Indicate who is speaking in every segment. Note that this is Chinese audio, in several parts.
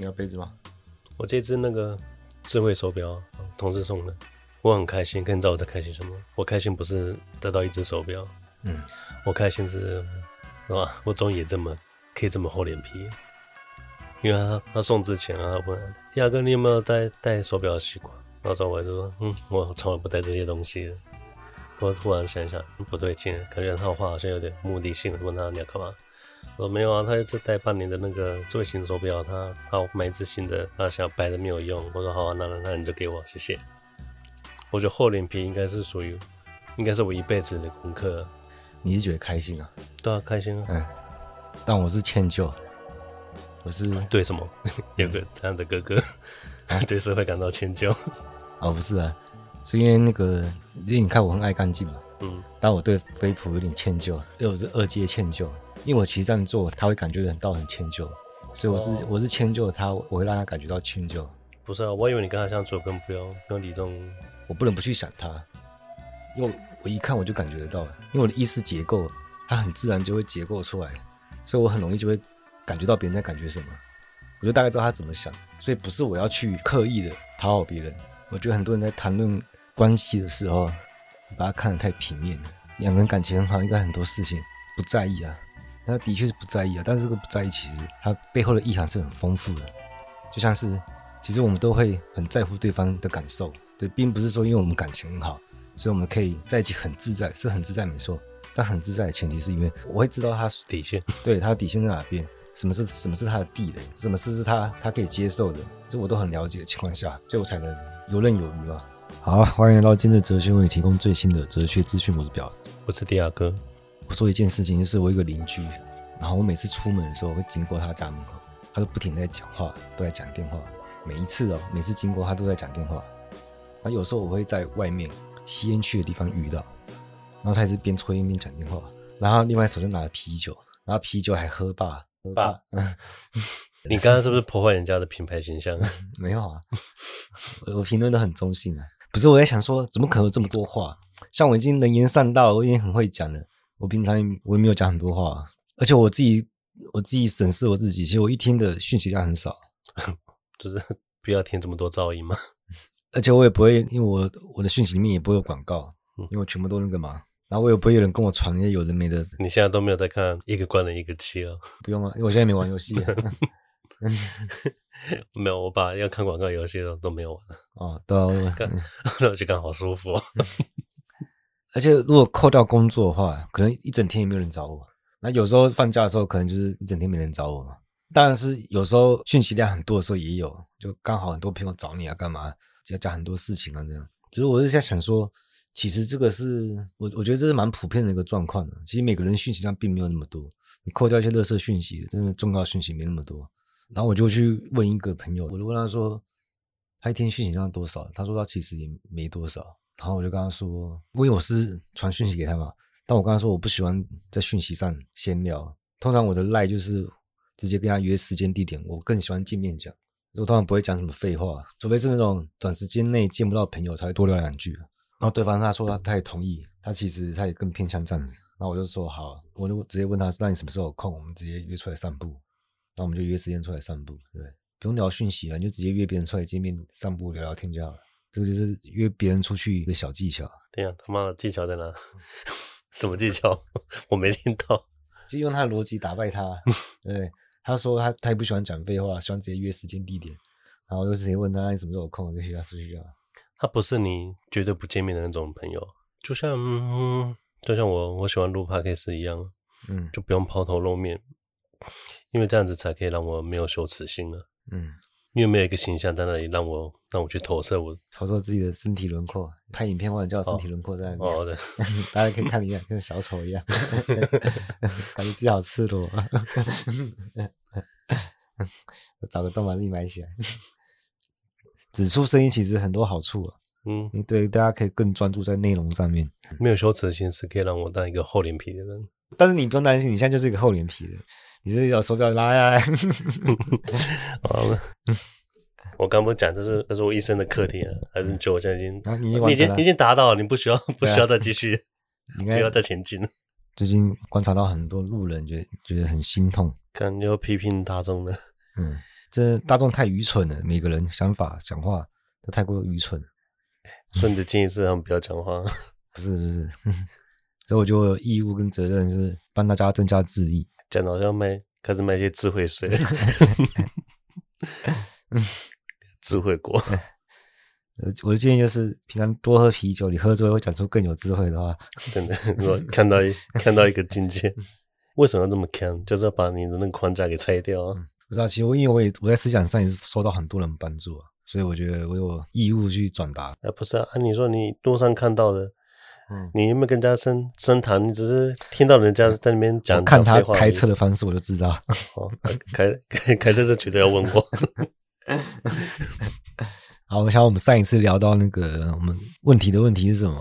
Speaker 1: 你要杯子吗？
Speaker 2: 我这只那个智慧手表，同事送的，我很开心。可你知道我在开心什么？我开心不是得到一只手表，嗯，我开心是，是吧？我终于也这么可以这么厚脸皮，因为他他送之前啊，他问第二个你有没有戴戴手表的习惯？然后我就说，嗯，我从来不戴这些东西的。我突然想想，不对劲，感觉他的话好像有点目的性。问他你要干嘛？我说没有啊，他一直戴半年的那个最新手表，他他买一只新的，他想要摆着没有用。我说好啊，那那那你就给我，谢谢。我觉得厚脸皮应该是属于，应该是我一辈子的功课。
Speaker 1: 你是觉得开心啊？
Speaker 2: 对啊，开心啊。
Speaker 1: 嗯，但我是歉疚，我是
Speaker 2: 对什么？有个这样的哥哥，对社会感到歉疚。
Speaker 1: 哦，不是啊。是因为那个，因为你看我很爱干净嘛，嗯，但我对飞普有点歉疚，因为我是二阶歉疚，因为我其实这样做他会感觉到很歉疚，所以我是、哦、我是迁就他，我会让他感觉到歉疚。
Speaker 2: 不是啊，我以为你跟他相处更不用不用理这种，
Speaker 1: 我不能不去想他，因为我一看我就感觉得到，因为我的意识结构，它很自然就会结构出来，所以我很容易就会感觉到别人在感觉什么，我就大概知道他怎么想，所以不是我要去刻意的讨好别人。我觉得很多人在谈论。关系的时候，你把它看得太平面了。两个人感情很好，应该很多事情不在意啊。那的确是不在意啊，但是这个不在意，其实它背后的意涵是很丰富的。就像是，其实我们都会很在乎对方的感受，对，并不是说因为我们感情很好，所以我们可以在一起很自在，是很自在没错。但很自在的前提是因为我会知道他
Speaker 2: 底线，
Speaker 1: 对，他的底线在哪边，什么是什么是他的地雷，什么事是他他可以接受的，这我都很了解的情况下，所以我才能游刃有余嘛。好，欢迎来到今日哲学，为你提供最新的哲学资讯。我是表，
Speaker 2: 我是迪亚哥。
Speaker 1: 我说一件事情，就是我一个邻居，然后我每次出门的时候会经过他家门口，他都不停在讲话，都在讲电话。每一次哦，每次经过他都在讲电话。那有时候我会在外面吸烟区的地方遇到，然后他也是边抽烟边讲电话，然后另外手上拿着啤酒，然后啤酒还喝霸，喝霸。
Speaker 2: 你刚刚是不是破坏人家的品牌形象？
Speaker 1: 没有啊，我评论都很中性啊。不是，我在想说，怎么可能有这么多话？像我已经能言善道了，我已经很会讲了。我平常我也没有讲很多话，而且我自己我自己审视我自己，其实我一天的讯息量很少，
Speaker 2: 就是不要听这么多噪音嘛。
Speaker 1: 而且我也不会，因为我我的讯息里面也不会有广告，因为我全部都那个嘛。然后我也不会有人跟我传那些有的没的。
Speaker 2: 你现在都没有在看一个关了一个七了？
Speaker 1: 不用啊，因为我现在没玩游戏。
Speaker 2: 没有，我把要看广告游戏的都没有玩
Speaker 1: 哦，都啊，
Speaker 2: 那我就刚好舒服。
Speaker 1: 而且如果扣掉工作的话，可能一整天也没有人找我。那有时候放假的时候，可能就是一整天没人找我嘛。当然是有时候讯息量很多的时候也有，就刚好很多朋友找你啊，干嘛要讲很多事情啊这样。只是我是在想说，其实这个是我我觉得这是蛮普遍的一个状况的。其实每个人讯息量并没有那么多，你扣掉一些垃圾讯息，真的重要讯息没那么多。然后我就去问一个朋友，我就问他说，他一天讯息量多少？他说他其实也没多少。然后我就跟他说，因为我是传讯息给他嘛，但我跟他说我不喜欢在讯息上闲聊，通常我的赖就是直接跟他约时间地点，我更喜欢见面讲。我通常不会讲什么废话，除非是那种短时间内见不到朋友才会多聊两句。然后对方他说他他也同意，他其实他也更偏向这样子。然后我就说好，我就直接问他，那你什么时候有空？我们直接约出来散步。那我们就约时间出来散步，对，不用聊讯息了，你就直接约别人出来见面散步聊聊天就好了。这个就是约别人出去一个小技巧。对呀，他妈的技巧在哪？什么技巧？我没听到。就用他的逻辑打败他。对，他说他他也不喜欢讲废话，喜欢直接约时间地点，然后又直接问他你什么时候有空，就约他出去啊。他不是你绝对不见面的那种朋友，就像嗯，就像我我喜欢录 podcast 一样，嗯，就不用抛头露面。因为这样子才可以让我没有羞耻心了，嗯，因为没有一个形象在那里让我让我去投射我，投射自己的身体轮廓，拍影片或者叫身体轮廓在那里，哦，对，大家可以看一下，跟小丑一样，感觉自己好赤裸，找个洞把自己埋起来，指出声音其实很多好处啊，嗯，对，大家可以更专注在内容上面，没有羞耻心是可以让我当一个厚脸皮的人，但是你不用担心，你现在就是一个厚脸皮的人。你是有手表拉呀？好了，我刚不讲，这是这是我一生的课题啊，还是就我现在已经，啊、你已经你已经，已经达到了，你不需要不需要再继续，你不要再前进了。最近观察到很多路人觉得觉得很心痛，可能就批评大众了，嗯，这大众太愚蠢了，每个人想法讲话都太过愚蠢。
Speaker 2: 所以你的建议是他们不要讲话？
Speaker 1: 不是不是，所以我就有义务跟责任，就是帮大家增加智力。
Speaker 2: 讲到要卖，开始卖一些智慧水，智慧果。
Speaker 1: 我的建议就是，平常多喝啤酒，你喝之后会讲出更有智慧的话。
Speaker 2: 真的，我看到一看到一个境界，为什么要这么看？就是要把你的那个框架给拆掉啊！
Speaker 1: 不知道，其实我因为我也我在思想上也是受到很多人帮助啊，所以我觉得我有义务去转达。
Speaker 2: 啊，不是啊，你说你路上看到的，嗯，你有没有跟人家深深谈？你只是听到人家在那边讲，
Speaker 1: 看他开车的方式我就知道。
Speaker 2: 哦，开开 开车是绝对要问过。
Speaker 1: 好，我想我们上一次聊到那个我们问题的问题是什么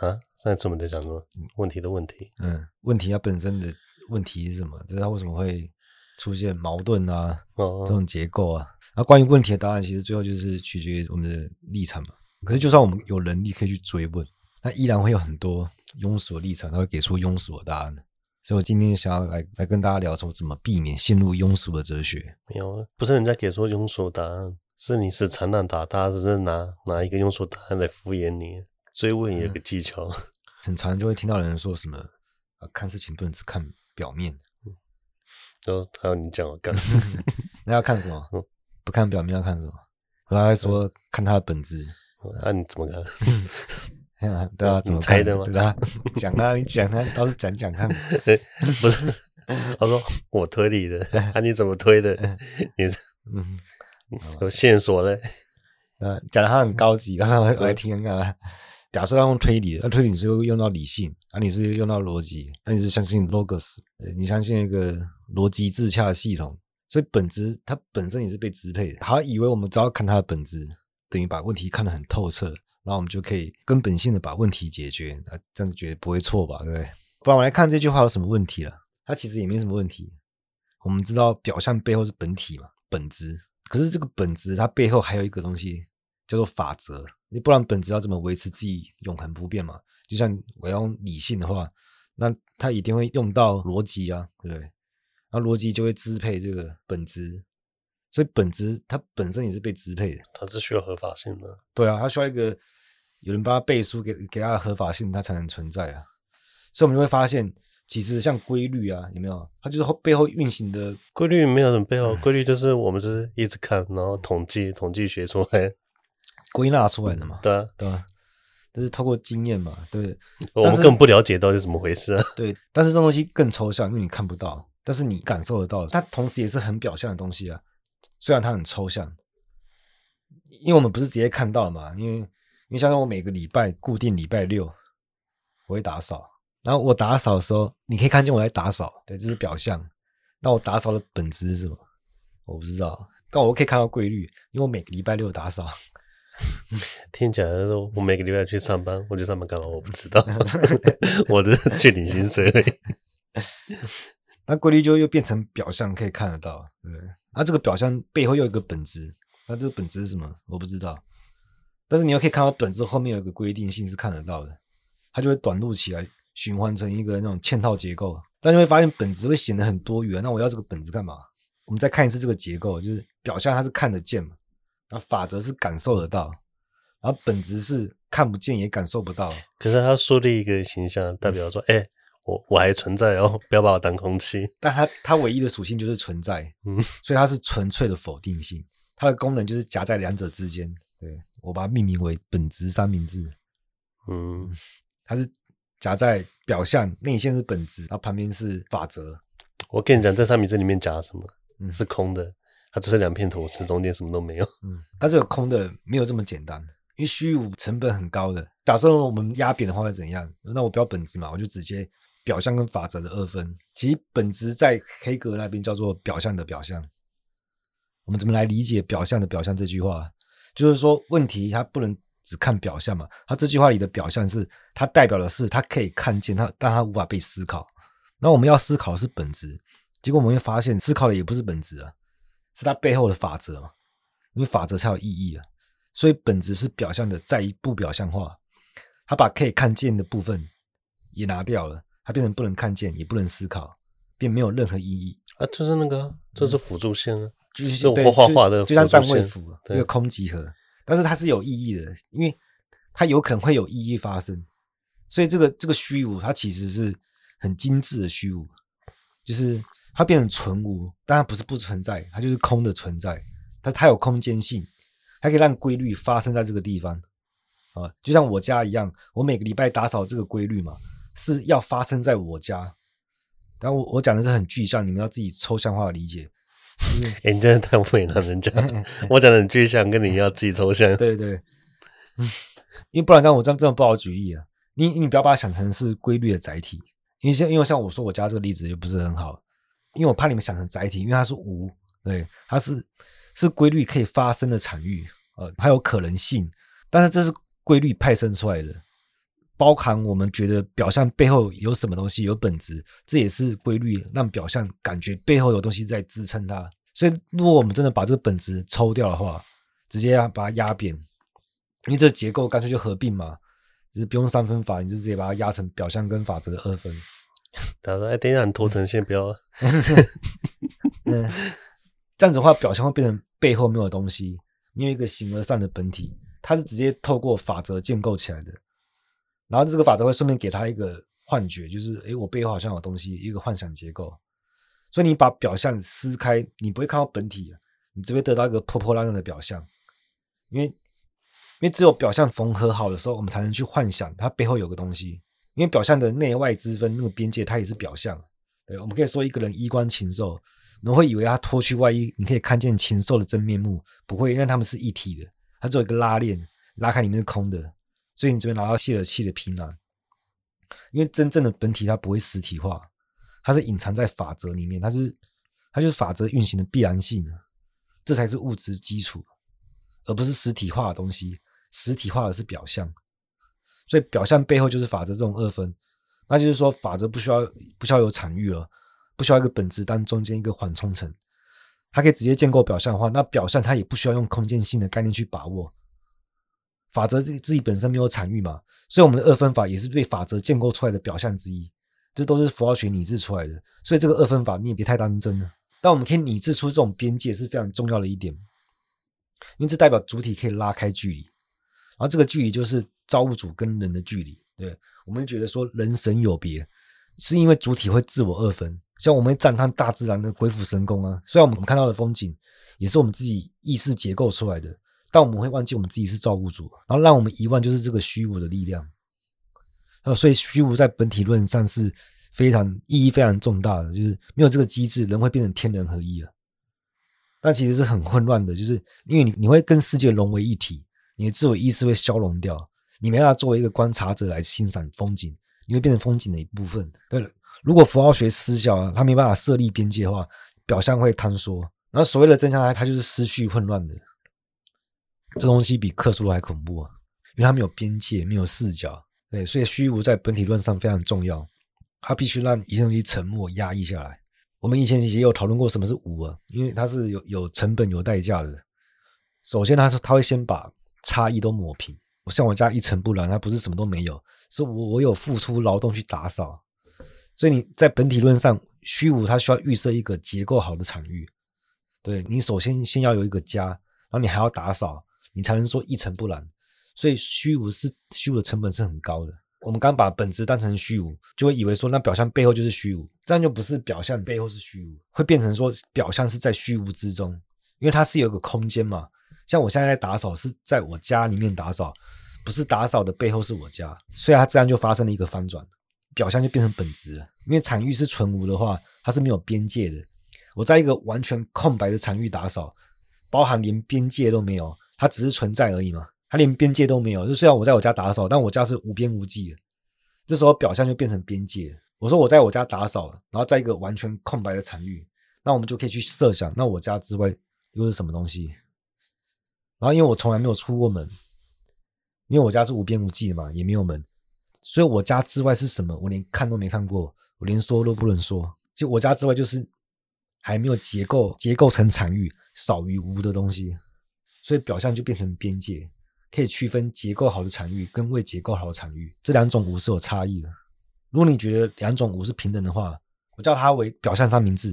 Speaker 2: 啊？上一次我们在讲什么？问题的问题。
Speaker 1: 嗯，问题它本身的问题是什么？就是它为什么会出现矛盾啊？哦，这种结构啊。那关于问题的答案，其实最后就是取决于我们的立场嘛。可是，就算我们有能力可以去追问，那依然会有很多庸俗的立场，他会给出庸俗的答案。所以我今天想要来来跟大家聊说，怎么避免陷入庸俗的哲学。
Speaker 2: 没有，不是人家给出庸俗的答案。是你是缠烂打，他只是拿拿一个庸俗答案来敷衍你。追问也有个技巧，嗯、
Speaker 1: 很常就会听到人说什么啊，看事情不能只看表面。
Speaker 2: 嗯，然后还有你讲我干，
Speaker 1: 那要看什么？不看表面要看什么？他还说、嗯、看他的本质。
Speaker 2: 那、啊、你怎么看？
Speaker 1: 对啊，怎么猜的吗？对啊，讲啊，你讲啊，倒是讲讲看。
Speaker 2: 不是，他说我推理的，啊，你怎么推的？你嗯。有线索嘞，
Speaker 1: 嗯，讲的他很高级，我来听看看。假设要用推理，那推理是用到理性，啊，你是用到逻辑，那你是相信 logos，你相信一个逻辑自洽的系统，所以本质它本身也是被支配的。他以为我们只要看它的本质，等于把问题看得很透彻，然后我们就可以根本性的把问题解决，啊，这样子觉得不会错吧？对不对？不然我来看这句话有什么问题了？它其实也没什么问题。我们知道表象背后是本体嘛，本质。可是这个本质，它背后还有一个东西叫做法则。不然本质要怎么维持自己永恒不变嘛？就像我要用理性的话，那它一定会用到逻辑啊，对不对？那逻辑就会支配这个本质，所以本质它本身也是被支配的。
Speaker 2: 它是需要合法性的。
Speaker 1: 对啊，它需要一个有人帮他背书给给它的合法性，它才能存在啊。所以我们就会发现。其实像规律啊，有没有？它就是后背后运行的
Speaker 2: 规律，没有什么背后 规律，就是我们就是一直看，然后统计统计学出来
Speaker 1: 归纳出来的嘛。
Speaker 2: 对啊，
Speaker 1: 对啊，但是透过经验嘛。对，
Speaker 2: 我们更不了解到底是怎么回事啊。
Speaker 1: 对，但是这东西更抽象，因为你看不到，但是你感受得到。它同时也是很表象的东西啊，虽然它很抽象，因为我们不是直接看到嘛。因为因为像我每个礼拜固定礼拜六我会打扫。然后我打扫的时候，你可以看见我在打扫，对，这是表象。那我打扫的本质是什么？我不知道，但我可以看到规律，因为我每个礼拜六打扫。
Speaker 2: 听起来说，我每个礼拜去上班，我去上班干嘛？我不知道，我只是去领薪水而已。
Speaker 1: 那规律就又变成表象，可以看得到，对。那这个表象背后又有一个本质，那这个本质是什么？我不知道。但是你又可以看到本质后面有一个规定性是看得到的，它就会短路起来。循环成一个那种嵌套结构，但你会发现本质会显得很多元。那我要这个本质干嘛？我们再看一次这个结构，就是表象它是看得见嘛，然后法则是感受得到，然后本质是看不见也感受不到。
Speaker 2: 可是他树立一个形象，代表说，哎、我我还存在哦，不要把我当空气。
Speaker 1: 但它它唯一的属性就是存在，嗯，所以它是纯粹的否定性。它的功能就是夹在两者之间。对，我把它命名为本质三明治。嗯，它是。夹在表象内线是本质，然后旁边是法则。
Speaker 2: 我跟你讲，这三明治里面夹什么？嗯，是空的，它只是两片吐司，中间什么都没有。
Speaker 1: 嗯，它这个空的没有这么简单，因为虚无成本很高的。假设我们压扁的话会怎样？那我不要本质嘛，我就直接表象跟法则的二分。其实本质在黑格那边叫做表象的表象。我们怎么来理解表象的表象这句话？就是说问题它不能。只看表象嘛？它这句话里的表象是，它代表的是他可以看见它，但它无法被思考。那我们要思考是本质，结果我们会发现，思考的也不是本质啊，是它背后的法则嘛？因为法则才有意义啊。所以本质是表象的再一步表象化，他把可以看见的部分也拿掉了，它变成不能看见，也不能思考，便没有任何意义
Speaker 2: 啊。就是那个，这是辅助线啊。
Speaker 1: 就是我，
Speaker 2: 画画的，
Speaker 1: 就像占位符一个空集合，但是它是有意义的，因为它有可能会有意义发生，所以这个这个虚无它其实是很精致的虚无，就是它变成纯无，但它不是不存在，它就是空的存在，但它有空间性，它可以让规律发生在这个地方啊，就像我家一样，我每个礼拜打扫这个规律嘛，是要发生在我家。但我我讲的是很具象，你们要自己抽象化的理解。
Speaker 2: 哎、欸，你真的太会了，人家 我讲的很具象，跟你要自己抽象。
Speaker 1: 对对，嗯，因为不然，但我这样真的不好举例啊。你你不要把它想成是规律的载体，因为像因为像我说我家这个例子就不是很好，因为我怕你们想成载体，因为它是无，对，它是是规律可以发生的场域，呃，还有可能性，但是这是规律派生出来的。包含我们觉得表象背后有什么东西，有本质，这也是规律，让表象感觉背后有东西在支撑它。所以，如果我们真的把这个本质抽掉的话，直接要把它压扁，因为这结构干脆就合并嘛，就是不用三分法，你就直接把它压成表象跟法则的二分。
Speaker 2: 他说：“哎，等一下，你拖成线不要。”
Speaker 1: 嗯，这样子的话，表象会变成背后没有东西，没有一个形而上的本体，它是直接透过法则建构起来的。然后这个法则会顺便给他一个幻觉，就是诶，我背后好像有东西，一个幻想结构。所以你把表象撕开，你不会看到本体，你只会得到一个破破烂烂的表象。因为，因为只有表象缝合好的时候，我们才能去幻想它背后有个东西。因为表象的内外之分，那个边界它也是表象。对，我们可以说一个人衣冠禽兽，我们会以为他脱去外衣，你可以看见禽兽的真面目，不会，因为他们是一体的，它只有一个拉链，拉开里面是空的。所以你这边拿到泄了气的皮囊，因为真正的本体它不会实体化，它是隐藏在法则里面，它是它就是法则运行的必然性，这才是物质基础，而不是实体化的东西。实体化的是表象，所以表象背后就是法则这种二分，那就是说法则不需要不需要有场域了，不需要一个本质当中间一个缓冲层，它可以直接建构表象的话，那表象它也不需要用空间性的概念去把握。法则自自己本身没有场域嘛，所以我们的二分法也是被法则建构出来的表象之一，这都是符号学拟制出来的。所以这个二分法你也别太当真了。但我们可以拟制出这种边界是非常重要的一点，因为这代表主体可以拉开距离，然后这个距离就是造物主跟人的距离。对，我们觉得说人神有别，是因为主体会自我二分，像我们赞叹大自然的鬼斧神工啊，虽然我们看到的风景也是我们自己意识结构出来的。但我们会忘记我们自己是造物主，然后让我们遗忘就是这个虚无的力量。所以虚无在本体论上是非常意义非常重大的，就是没有这个机制，人会变成天人合一了。但其实是很混乱的，就是因为你你会跟世界融为一体，你的自我意识会消融掉，你没办法作为一个观察者来欣赏风景，你会变成风景的一部分。对了，如果符号学失效，它没办法设立边界的话，表象会坍缩，然后所谓的真相，它就是思绪混乱的。这东西比克苏鲁还恐怖啊，因为它没有边界，没有视角，对，所以虚无在本体论上非常重要，它必须让一切东西沉默、压抑下来。我们以前也有讨论过什么是无啊，因为它是有有成本、有代价的。首先，他说他会先把差异都抹平。我像我家一尘不染，它不是什么都没有，是我我有付出劳动去打扫。所以你在本体论上，虚无它需要预设一个结构好的场域。对，你首先先要有一个家，然后你还要打扫。你才能说一尘不染，所以虚无是虚无的成本是很高的。我们刚把本质当成虚无，就会以为说那表象背后就是虚无，这样就不是表象背后是虚无，会变成说表象是在虚无之中，因为它是有一个空间嘛。像我现在在打扫是在我家里面打扫，不是打扫的背后是我家，所以它这样就发生了一个翻转，表象就变成本质了。因为场域是纯无的话，它是没有边界的。我在一个完全空白的场域打扫，包含连边界都没有。它只是存在而已嘛，它连边界都没有。就虽然我在我家打扫，但我家是无边无际的。这时候表象就变成边界。我说我在我家打扫，然后在一个完全空白的场域，那我们就可以去设想，那我家之外又是什么东西？然后因为我从来没有出过门，因为我家是无边无际的嘛，也没有门，所以我家之外是什么？我连看都没看过，我连说都不能说。就我家之外就是还没有结构结构成场域少于无的东西。所以表象就变成边界，可以区分结构好的场域跟未结构好的场域，这两种舞是有差异的。如果你觉得两种舞是平等的话，我叫它为表象三明治，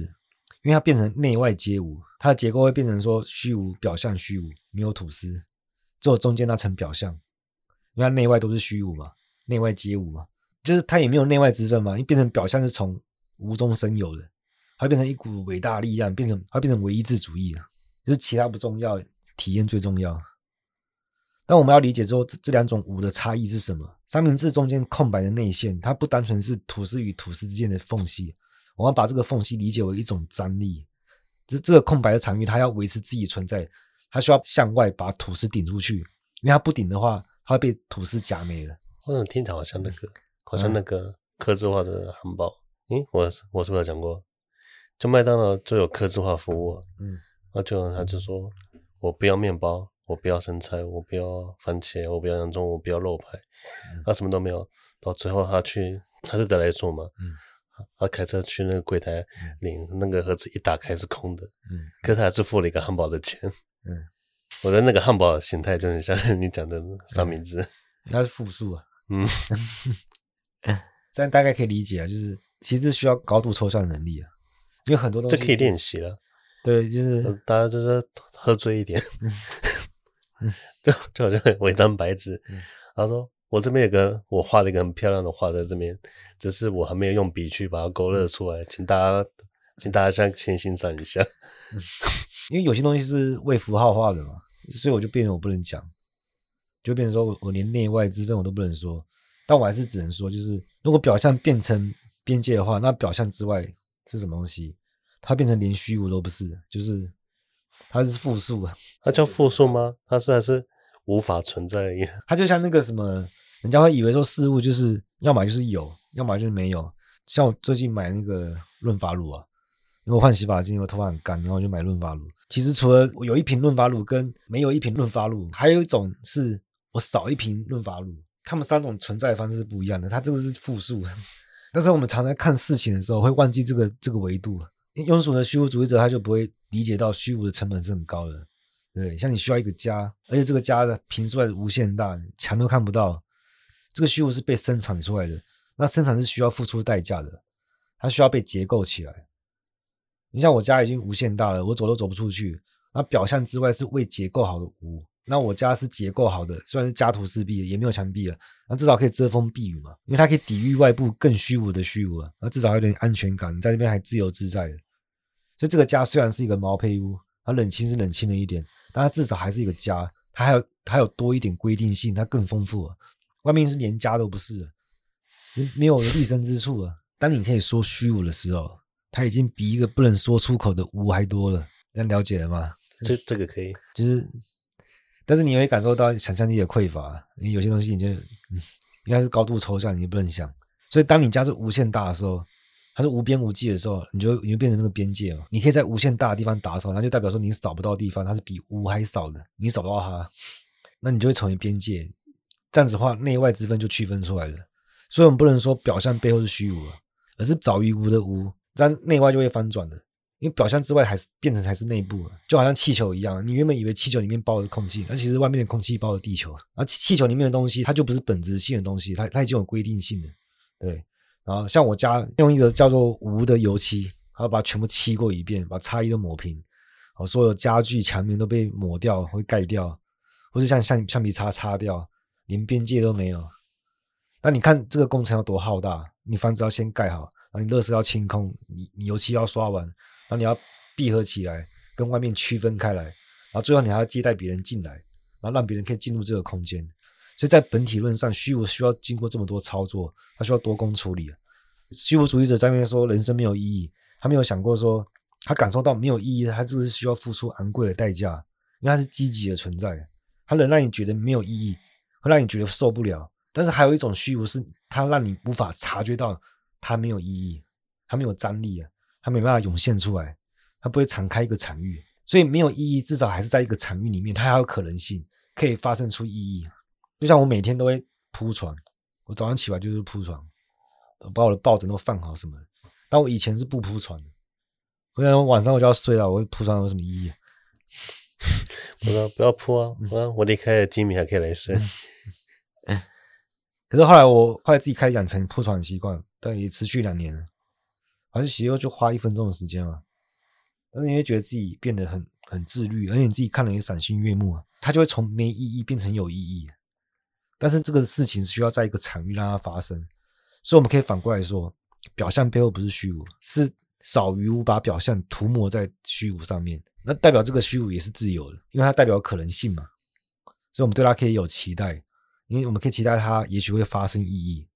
Speaker 1: 因为它变成内外皆无，它的结构会变成说虚无表象虚无，没有吐司，只有中间那层表象，因为它内外都是虚无嘛，内外皆无嘛，就是它也没有内外之分嘛，因为变成表象是从无中生有的，它变成一股伟大力量，变成它变成唯一质主义了，就是其他不重要，体验最重要。但我们要理解之后，这这两种无的差异是什么？三明治中间空白的内馅，它不单纯是吐司与吐司之间的缝隙，我们要把这个缝隙理解为一种张力。这这个空白的场域，它要维持自己存在，它需要向外把吐司顶出去，因为它不顶的话，它会被吐司夹没了。
Speaker 2: 我怎么听起来好像那个，好像那个刻字化的汉堡。嗯，我我是不是有讲过？就麦当劳就有刻字化服务，嗯，然后就他就说我不要面包。我不要生菜，我不要番茄，我不要洋葱，我不要肉排，他、嗯啊、什么都没有。到最后他去，他是得来速嘛，嗯，他开车去那个柜台领、嗯、那个盒子，一打开是空的，嗯，可是他还是付了一个汉堡的钱，嗯，我觉得那个汉堡的形态就很像你讲的三明治，
Speaker 1: 它是复数啊，嗯，这样大概可以理解啊，就是其实需要高度抽象能力啊，因为很多东西
Speaker 2: 这可以练习了，
Speaker 1: 对，就是
Speaker 2: 大家就是喝醉一点。嗯，就就好像我一张白纸，他说我这边有个我画了一个很漂亮的画在这边，只是我还没有用笔去把它勾勒出来，请大家请大家先先欣赏一下。
Speaker 1: 因为有些东西是为符号化的嘛，所以我就变成我不能讲，就变成说我我连内外之分我都不能说，但我还是只能说，就是如果表象变成边界的话，那表象之外是什么东西？它变成连虚无都不是，就是。它是复数啊，
Speaker 2: 它叫复数吗？它是还是无法存在一样？
Speaker 1: 它就像那个什么，人家会以为说事物就是要么就是有，要么就是没有。像我最近买那个润发乳啊，因为我换洗发精，因为头发很干，然后我就买润发乳。其实除了有一瓶润发乳跟没有一瓶润发乳，还有一种是我少一瓶润发乳，它们三种存在的方式是不一样的。它这个是复数，但是我们常常看事情的时候会忘记这个这个维度。庸俗的虚无主义者，他就不会理解到虚无的成本是很高的，对，像你需要一个家，而且这个家的平数还是无限大，墙都看不到，这个虚无是被生产出来的，那生产是需要付出代价的，它需要被结构起来。你像我家已经无限大了，我走都走不出去，那表象之外是未结构好的无，那我家是结构好的，虽然是家徒四壁，也没有墙壁啊，那至少可以遮风避雨嘛，因为它可以抵御外部更虚无的虚无啊，那至少有点安全感，你在那边还自由自在的。所以这个家虽然是一个毛坯屋，它冷清是冷清了一点，但它至少还是一个家，它还有它还有多一点规定性，它更丰富了。外面是连家都不是，没有立身之处了。当你可以说虚无的时候，它已经比一个不能说出口的无还多了。这样了解了吗？
Speaker 2: 这这个可以，
Speaker 1: 就是，但是你会感受到想象力的匮乏，因为有些东西你就嗯，应该是高度抽象，你就不能想。所以当你家是无限大的时候。它是无边无际的时候，你就你就变成那个边界嘛。你可以在无限大的地方打扫，那就代表说你扫不到地方，它是比无还少的，你扫不到它，那你就会成为边界。这样子的话，内外之分就区分出来了。所以我们不能说表象背后是虚无，而是早于无的无，这样内外就会翻转的。因为表象之外还是变成才是内部，就好像气球一样，你原本以为气球里面包的是空气，但其实外面的空气包的地球。而气球里面的东西，它就不是本质性的东西，它它已经有规定性的，对。然后像我家用一个叫做无的油漆，然后把它全部漆过一遍，把差异都抹平，哦，所有家具墙面都被抹掉，会盖掉，或是像橡橡皮擦擦掉，连边界都没有。那你看这个工程要多浩大？你房子要先盖好，然后你垃圾要清空，你你油漆要刷完，然后你要闭合起来，跟外面区分开来，然后最后你还要接待别人进来，然后让别人可以进入这个空间。所以在本体论上，虚无需要经过这么多操作，它需要多工处理。虚无主义者在那边说人生没有意义，他没有想过说他感受到没有意义，他这个是需要付出昂贵的代价，因为它是积极的存在，它能让你觉得没有意义，会让你觉得受不了。但是还有一种虚无是它让你无法察觉到它没有意义，它没有张力啊，它没办法涌现出来，它不会敞开一个场域，所以没有意义，至少还是在一个场域里面，它还有可能性可以发生出意义。就像我每天都会铺床，我早上起来就是铺床，把我的抱枕都放好什么。但我以前是不铺床的，我想晚上我就要睡了，我铺床有什么意义？
Speaker 2: 我说不要铺啊，我我离开了吉米还可以来睡。
Speaker 1: 可是后来我后来自己开始养成铺床的习惯，但也持续两年了，而且洗后就花一分钟的时间嘛，但是你会觉得自己变得很很自律，而且你自己看了也赏心悦目啊，它就会从没意义变成有意义。但是这个事情需要在一个场域让它发生，所以我们可以反过来说，表象背后不是虚无，是少于无把表象涂抹在虚无上面。那代表这个虚无也是自由的，因为它代表可能性嘛。所以我们对它可以有期待，因为我们可以期待它也许会发生意义。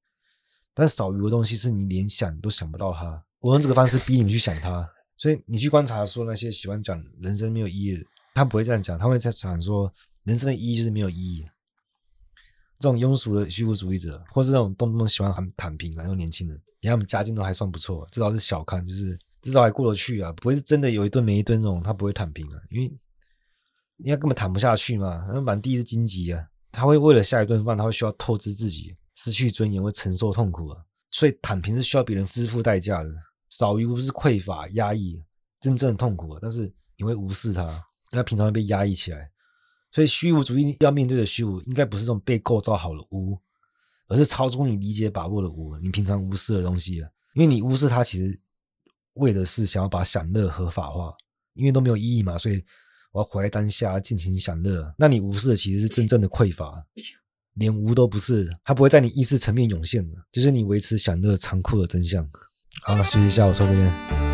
Speaker 1: 但少于的东西是你连想都想不到它，我用这个方式逼你们去想它。所以你去观察说那些喜欢讲人生没有意义的，他不会这样讲，他会在讲说人生的意义就是没有意义。这种庸俗的虚无主义者，或是那种动不动喜欢很躺平然后年轻人，你看他们家境都还算不错，至少是小康，就是至少还过得去啊，不会是真的有一顿没一顿那种，他不会躺平啊，因为应该根本躺不下去嘛，那满地是荆棘啊，他会为了下一顿饭，他会需要透支自己，失去尊严，会承受痛苦啊，所以躺平是需要别人支付代价的，少于不是匮乏压抑，真正的痛苦啊，但是你会无视它，因为平常会被压抑起来。所以虚无主义要面对的虚无，应该不是这种被构造好的无，而是超出你理解把握的无。你平常无视的东西啊，因为你无视它，其实为的是想要把享乐合法化，因为都没有意义嘛。所以我要活在当下，尽情享乐。那你无视的其实是真正的匮乏，连无都不是，它不会在你意识层面涌现的，就是你维持享乐残酷的真相。好，休息一下，我抽根烟。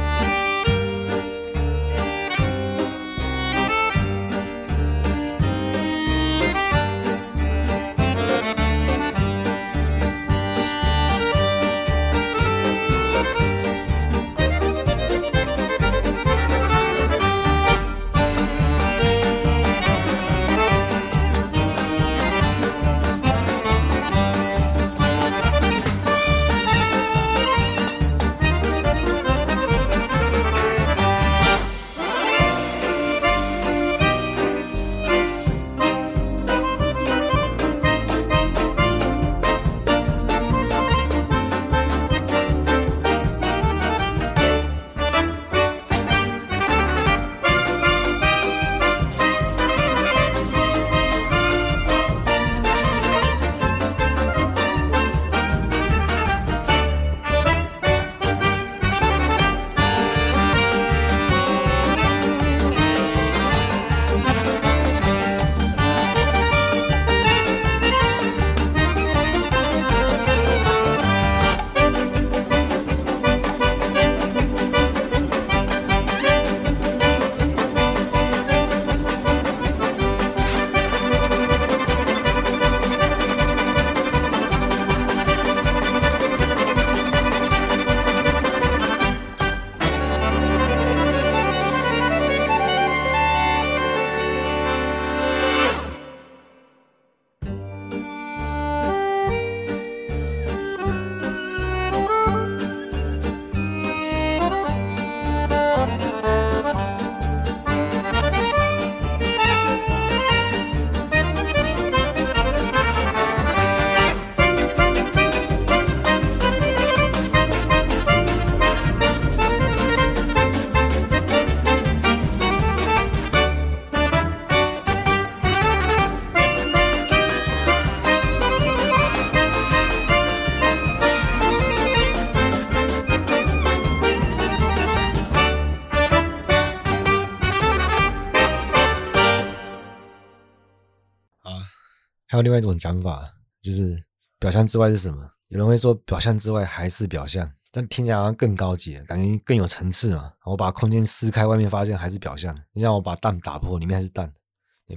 Speaker 1: 还有另外一种讲法，就是表象之外是什么？有人会说表象之外还是表象，但听起来好像更高级，感觉更有层次嘛。我把空间撕开，外面发现还是表象。你像我把蛋打破，里面还是蛋；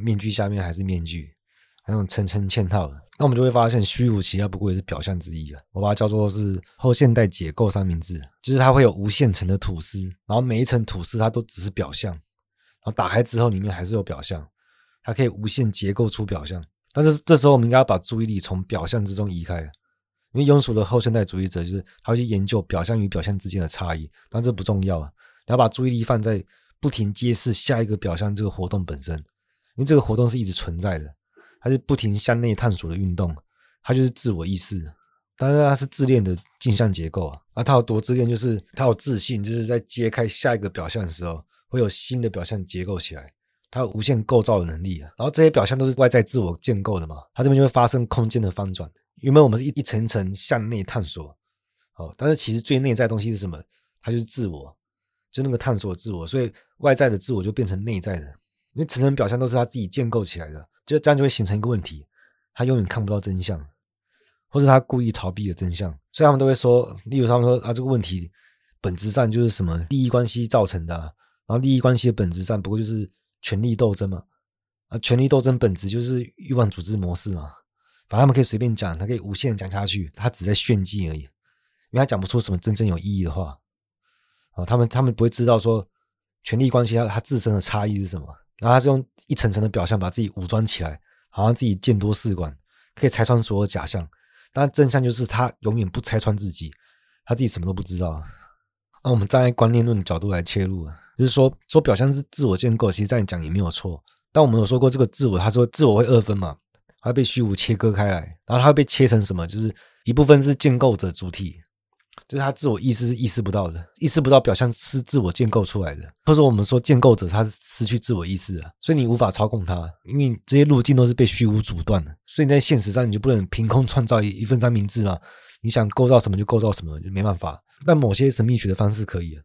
Speaker 1: 面具下面还是面具，还那种层层嵌套的。那我们就会发现，虚无其实不过也是表象之一啊。我把它叫做是后现代解构三明治，就是它会有无限层的吐司，然后每一层吐司它都只是表象，然后打开之后里面还是有表象，它可以无限结构出表象。但是这时候我们应该要把注意力从表象之中移开，因为庸俗的后现代主义者就是他会去研究表象与表象之间的差异，但这不重要啊，你要把注意力放在不停揭示下一个表象这个活动本身，因为这个活动是一直存在的，它是不停向内探索的运动，它就是自我意识，当然它是自恋的镜像结构啊，而它有多自恋，就是它有自信，就是在揭开下一个表象的时候，会有新的表象结构起来。它有无限构造的能力啊，然后这些表象都是外在自我建构的嘛，它这边就会发生空间的翻转。原本我们是一一层层向内探索，哦，但是其实最内在东西是什么？它就是自我，就那个探索自我，所以外在的自我就变成内在的，因为层层表象都是他自己建构起来的，就这样就会形成一个问题，他永远看不到真相，或者他故意逃避的真相，所以他们都会说，例如他们说啊，这个问题本质上就是什么利益关系造成的，然后利益关系的本质上不过就是权力斗争嘛，啊，权力斗争本质就是欲望组织模式嘛，反正他们可以随便讲，他可以无限讲下去，他只在炫技而已，因为他讲不出什么真正有意义的话。啊，他们他们不会知道说权力关系它它自身的差异是什么，然后他是用一层层的表象把自己武装起来，好像自己见多识广，可以拆穿所有假象。但真相就是他永远不拆穿自己，他自己什么都不知道。那我们站在观念论的角度来切入啊，就是说说表象是自我建构，其实这样讲也没有错。但我们有说过这个自我，他说自我会二分嘛，它被虚无切割开来，然后它会被切成什么？就是一部分是建构者主体。就是他自我意识是意识不到的，意识不到表象是自我建构出来的，或者我们说建构者他是失去自我意识的，所以你无法操控他，因为这些路径都是被虚无阻断的，所以在现实上你就不能凭空创造一一份三明治嘛，你想构造什么就构造什么，就没办法。但某些神秘学的方式可以，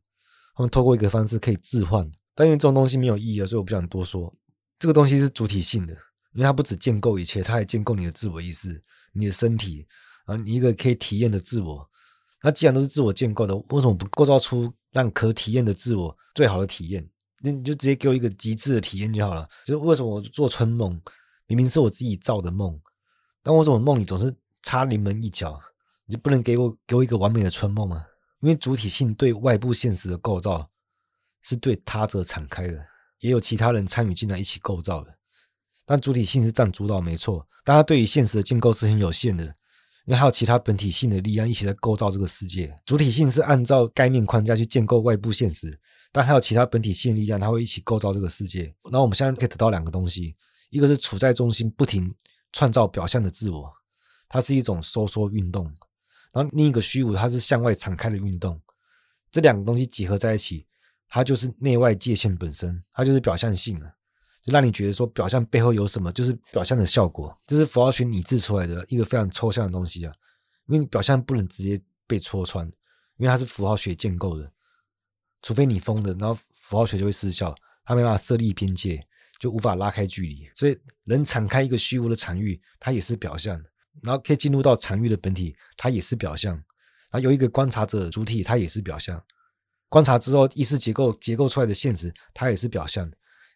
Speaker 1: 他们透过一个方式可以置换，但因为这种东西没有意义啊，所以我不想多说。这个东西是主体性的，因为它不只建构一切，它还建构你的自我意识、你的身体啊，你一个可以体验的自我。那既然都是自我建构的，为什么不构造出让可体验的自我最好的体验？那你就直接给我一个极致的体验就好了。就是为什么我做春梦，明明是我自己造的梦，但为什么梦里总是差临门一脚？你就不能给我给我一个完美的春梦吗？因为主体性对外部现实的构造是对他者敞开的，也有其他人参与进来一起构造的。但主体性是占主导没错，但它对于现实的建构是很有限的。因为还有其他本体性的力量一起在构造这个世界，主体性是按照概念框架去建构外部现实，但还有其他本体性力量，它会一起构造这个世界。那我们现在可以得到两个东西，一个是处在中心不停创造表象的自我，它是一种收缩运动；然后另一个虚无，它是向外敞开的运动。这两个东西结合在一起，它就是内外界限本身，它就是表象性了。就让你觉得说表象背后有什么，就是表象的效果，这是符号学拟制出来的一个非常抽象的东西啊。因为表象不能直接被戳穿，因为它是符号学建构的，除非你疯的，然后符号学就会失效，它没办法设立边界，就无法拉开距离。所以能敞开一个虚无的场域，它也是表象的；然后可以进入到场域的本体，它也是表象；然后有一个观察者主体，它也是表象。观察之后意识结构结构出来的现实，它也是表象。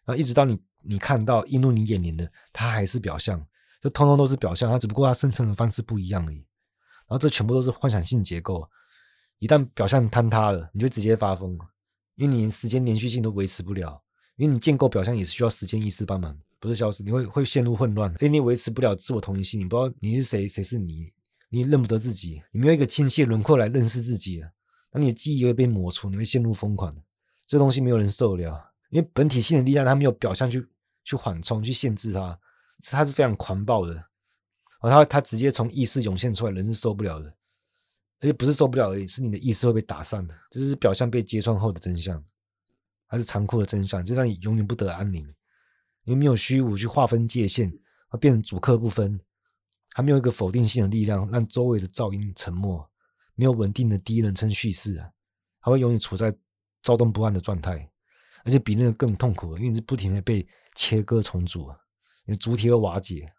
Speaker 1: 然后一直到你。你看到映入你眼帘的，它还是表象，这通通都是表象，它只不过它生成的方式不一样而已。然后这全部都是幻想性结构，一旦表象坍塌了，你就直接发疯，因为你连时间连续性都维持不了，因为你建构表象也是需要时间意识帮忙，不是消失，你会会陷入混乱，因为你维持不了自我同一性，你不知道你是谁，谁是你，你认不得自己，你没有一个清晰的轮廓来认识自己啊，那你的记忆会被抹除，你会陷入疯狂，这东西没有人受得了。因为本体性的力量，它没有表象去去缓冲、去限制它，它是非常狂暴的。然后它它直接从意识涌现出来，人是受不了的。而且不是受不了而已，是你的意识会被打散的。这是表象被揭穿后的真相，还是残酷的真相，就让你永远不得安宁。因为没有虚无去划分界限，而变成主客不分，还没有一个否定性的力量让周围的噪音沉默，没有稳定的第一人称叙事啊，还会永远处在躁动不安的状态。而且比那个更痛苦，因为你是不停的被切割重组，你的主体会瓦解，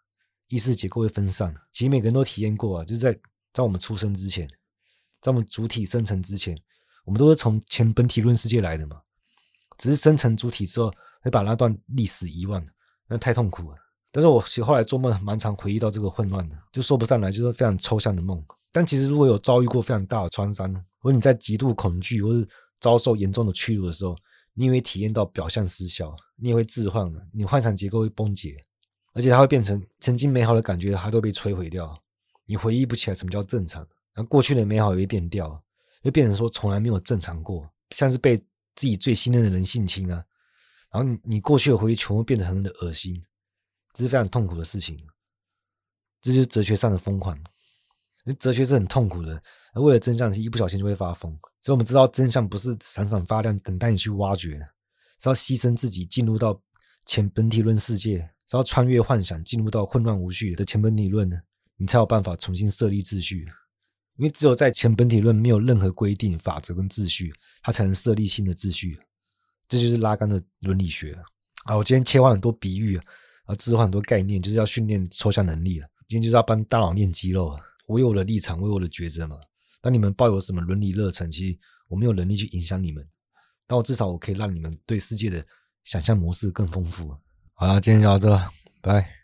Speaker 1: 意识结构会分散。其实每个人都体验过啊，就是在在我们出生之前，在我们主体生成之前，我们都是从前本体论世界来的嘛。只是生成主体之后，会把那段历史遗忘，那太痛苦了。但是我后来做梦，蛮常回忆到这个混乱的，就说不上来，就是非常抽象的梦。但其实如果有遭遇过非常大的创伤，或者你在极度恐惧，或者遭受严重的屈辱的时候。你也会体验到表象失效，你也会置换，你幻想结构会崩解，而且它会变成曾经美好的感觉，它都被摧毁掉。你回忆不起来什么叫正常，然后过去的美好也会变掉，会变成说从来没有正常过，像是被自己最信任的人性侵啊，然后你你过去的回忆全部变得很的恶心，这是非常痛苦的事情，这就是哲学上的疯狂。因为哲学是很痛苦的，而为了真相，一不小心就会发疯。所以我们知道，真相不是闪闪发亮，等待你去挖掘，是要牺牲自己，进入到前本体论世界，是要穿越幻想，进入到混乱无序的前本体论呢，你才有办法重新设立秩序。因为只有在前本体论没有任何规定、法则跟秩序，它才能设立新的秩序。这就是拉杆的伦理学。啊，我今天切换很多比喻啊，置换很多概念，就是要训练抽象能力了。今天就是要帮大脑练肌肉。我有我的立场，我有我的抉择嘛。当你们抱有什么伦理热忱，其实我没有能力去影响你们。但我至少我可以让你们对世界的想象模式更丰富。好了，今天就到这，拜。